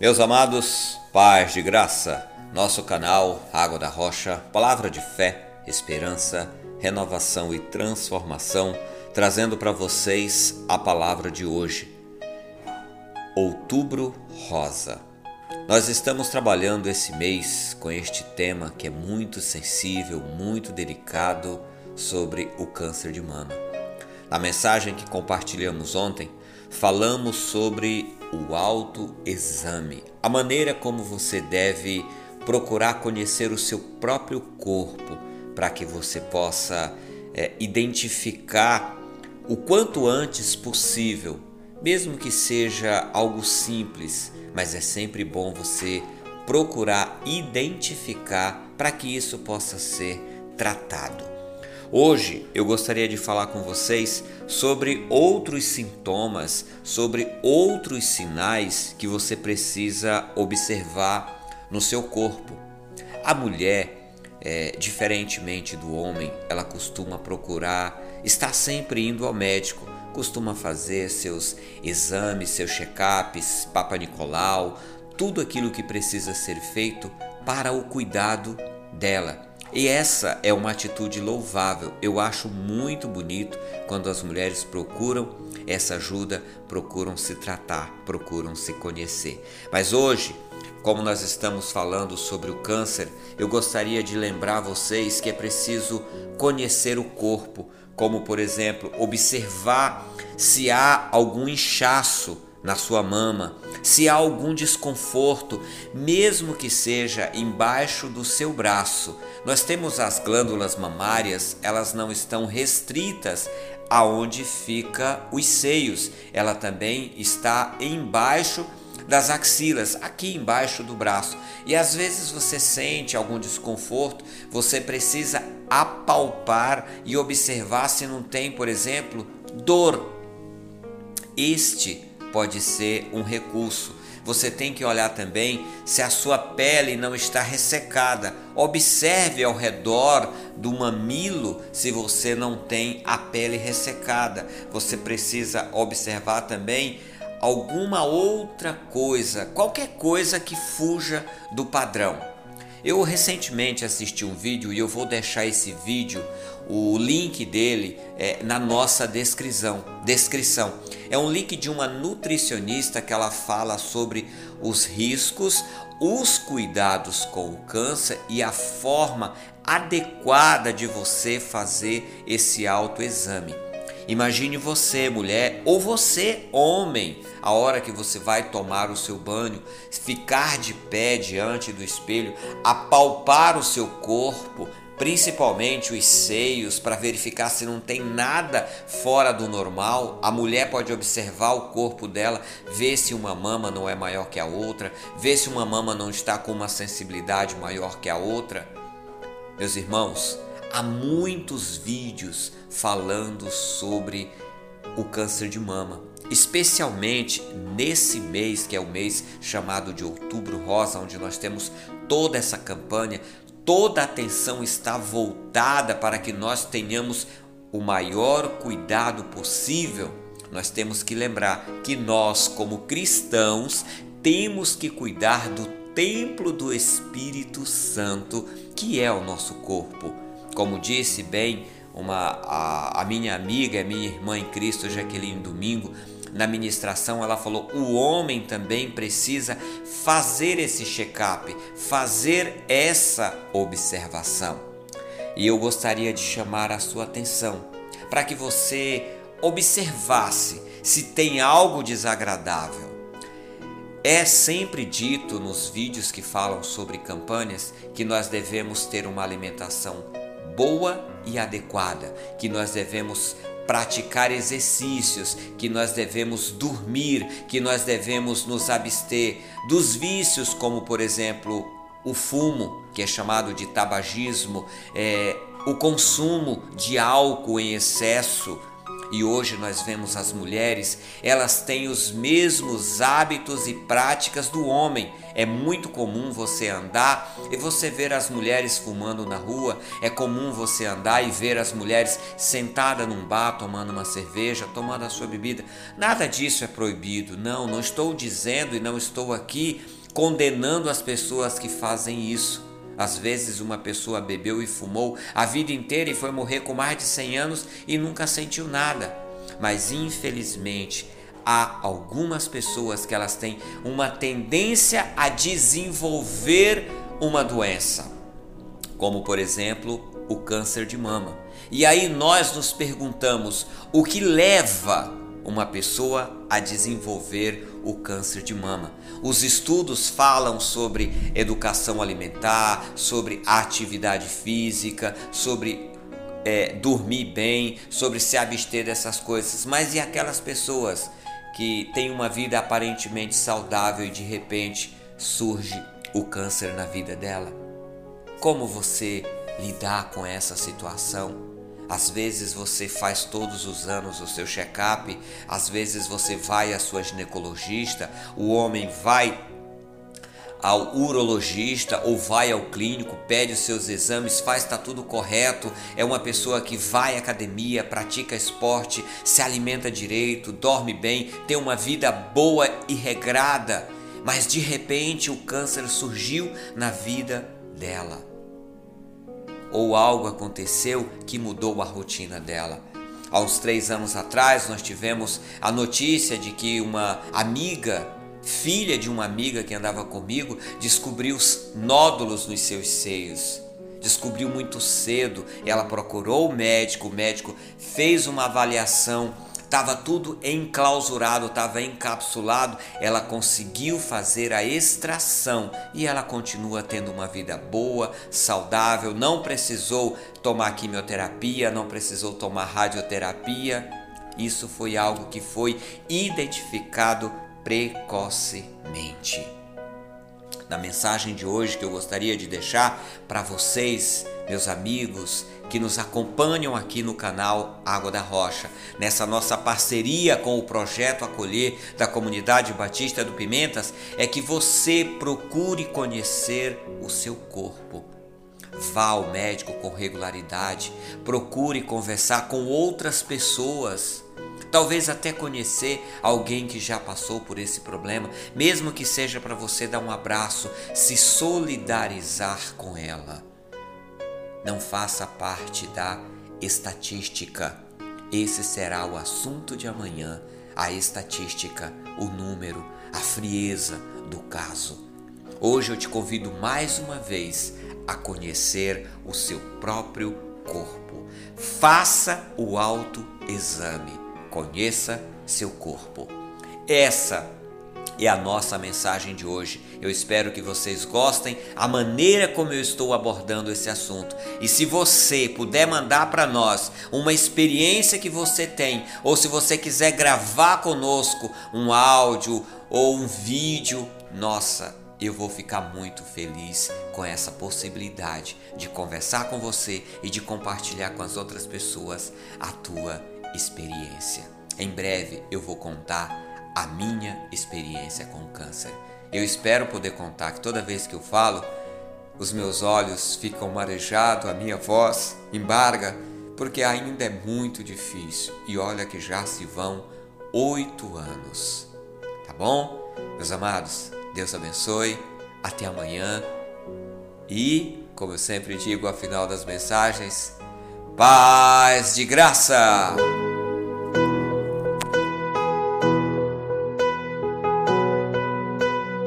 Meus amados, paz de graça, nosso canal Água da Rocha, palavra de fé, esperança, renovação e transformação, trazendo para vocês a palavra de hoje. Outubro Rosa. Nós estamos trabalhando esse mês com este tema que é muito sensível, muito delicado sobre o câncer de mama. Na mensagem que compartilhamos ontem, falamos sobre o autoexame, a maneira como você deve procurar conhecer o seu próprio corpo para que você possa é, identificar o quanto antes possível, mesmo que seja algo simples, mas é sempre bom você procurar identificar para que isso possa ser tratado. Hoje eu gostaria de falar com vocês sobre outros sintomas, sobre outros sinais que você precisa observar no seu corpo. A mulher, é, diferentemente do homem, ela costuma procurar estar sempre indo ao médico, costuma fazer seus exames, seus check-ups, Papa Nicolau, tudo aquilo que precisa ser feito para o cuidado dela e essa é uma atitude louvável. Eu acho muito bonito quando as mulheres procuram essa ajuda, procuram se tratar, procuram se conhecer. Mas hoje, como nós estamos falando sobre o câncer, eu gostaria de lembrar vocês que é preciso conhecer o corpo, como por exemplo, observar se há algum inchaço na sua mama, se há algum desconforto, mesmo que seja embaixo do seu braço. Nós temos as glândulas mamárias, elas não estão restritas aonde fica os seios. Ela também está embaixo das axilas, aqui embaixo do braço. E às vezes você sente algum desconforto, você precisa apalpar e observar se não tem, por exemplo, dor. Este pode ser um recurso. Você tem que olhar também se a sua pele não está ressecada. Observe ao redor do mamilo se você não tem a pele ressecada. Você precisa observar também alguma outra coisa, qualquer coisa que fuja do padrão. Eu recentemente assisti um vídeo e eu vou deixar esse vídeo, o link dele é, na nossa descrição. descrição. É um link de uma nutricionista que ela fala sobre os riscos, os cuidados com o câncer e a forma adequada de você fazer esse autoexame. Imagine você, mulher, ou você, homem, a hora que você vai tomar o seu banho, ficar de pé diante do espelho, apalpar o seu corpo, principalmente os seios, para verificar se não tem nada fora do normal. A mulher pode observar o corpo dela, ver se uma mama não é maior que a outra, ver se uma mama não está com uma sensibilidade maior que a outra. Meus irmãos, há muitos vídeos falando sobre o câncer de mama, especialmente nesse mês que é o mês chamado de Outubro Rosa, onde nós temos toda essa campanha, toda a atenção está voltada para que nós tenhamos o maior cuidado possível. Nós temos que lembrar que nós, como cristãos, temos que cuidar do templo do Espírito Santo, que é o nosso corpo. Como disse bem uma, a, a minha amiga, a minha irmã em Cristo, Jaqueline Domingo, na ministração, ela falou: o homem também precisa fazer esse check-up, fazer essa observação. E eu gostaria de chamar a sua atenção para que você observasse se tem algo desagradável. É sempre dito nos vídeos que falam sobre campanhas que nós devemos ter uma alimentação boa e adequada, que nós devemos praticar exercícios, que nós devemos dormir, que nós devemos nos abster dos vícios, como por exemplo o fumo, que é chamado de tabagismo, é, o consumo de álcool em excesso E hoje nós vemos as mulheres, elas têm os mesmos hábitos e práticas do homem. É muito comum você andar e você ver as mulheres fumando na rua, é comum você andar e ver as mulheres sentadas num bar tomando uma cerveja, tomando a sua bebida. Nada disso é proibido. Não, não estou dizendo e não estou aqui condenando as pessoas que fazem isso. Às vezes uma pessoa bebeu e fumou a vida inteira e foi morrer com mais de 100 anos e nunca sentiu nada. Mas infelizmente há algumas pessoas que elas têm uma tendência a desenvolver uma doença, como por exemplo o câncer de mama. E aí nós nos perguntamos o que leva uma pessoa a desenvolver o câncer de mama. Os estudos falam sobre educação alimentar, sobre atividade física, sobre é, dormir bem, sobre se abster dessas coisas. Mas e aquelas pessoas que têm uma vida aparentemente saudável e de repente surge o câncer na vida dela? Como você lidar com essa situação? Às vezes você faz todos os anos o seu check-up, às vezes você vai à sua ginecologista, o homem vai ao urologista ou vai ao clínico, pede os seus exames, faz tá tudo correto, é uma pessoa que vai à academia, pratica esporte, se alimenta direito, dorme bem, tem uma vida boa e regrada, mas de repente o câncer surgiu na vida dela ou algo aconteceu que mudou a rotina dela. Há uns três anos atrás, nós tivemos a notícia de que uma amiga, filha de uma amiga que andava comigo, descobriu nódulos nos seus seios. Descobriu muito cedo, ela procurou o médico, o médico fez uma avaliação estava tudo enclausurado, estava encapsulado. Ela conseguiu fazer a extração e ela continua tendo uma vida boa, saudável, não precisou tomar quimioterapia, não precisou tomar radioterapia. Isso foi algo que foi identificado precocemente. Na mensagem de hoje que eu gostaria de deixar para vocês, meus amigos, que nos acompanham aqui no canal Água da Rocha, nessa nossa parceria com o projeto Acolher da Comunidade Batista do Pimentas, é que você procure conhecer o seu corpo. Vá ao médico com regularidade, procure conversar com outras pessoas. Talvez até conhecer alguém que já passou por esse problema, mesmo que seja para você dar um abraço, se solidarizar com ela não faça parte da estatística. Esse será o assunto de amanhã, a estatística, o número, a frieza do caso. Hoje eu te convido mais uma vez a conhecer o seu próprio corpo. Faça o autoexame. Conheça seu corpo. Essa é a nossa mensagem de hoje. Eu espero que vocês gostem a maneira como eu estou abordando esse assunto. E se você puder mandar para nós uma experiência que você tem, ou se você quiser gravar conosco um áudio ou um vídeo, nossa, eu vou ficar muito feliz com essa possibilidade de conversar com você e de compartilhar com as outras pessoas a tua experiência. Em breve eu vou contar a minha experiência com o câncer. Eu espero poder contar que toda vez que eu falo, os meus olhos ficam marejados, a minha voz embarga, porque ainda é muito difícil. E olha que já se vão oito anos. Tá bom? Meus amados, Deus abençoe. Até amanhã. E, como eu sempre digo ao final das mensagens, paz de graça!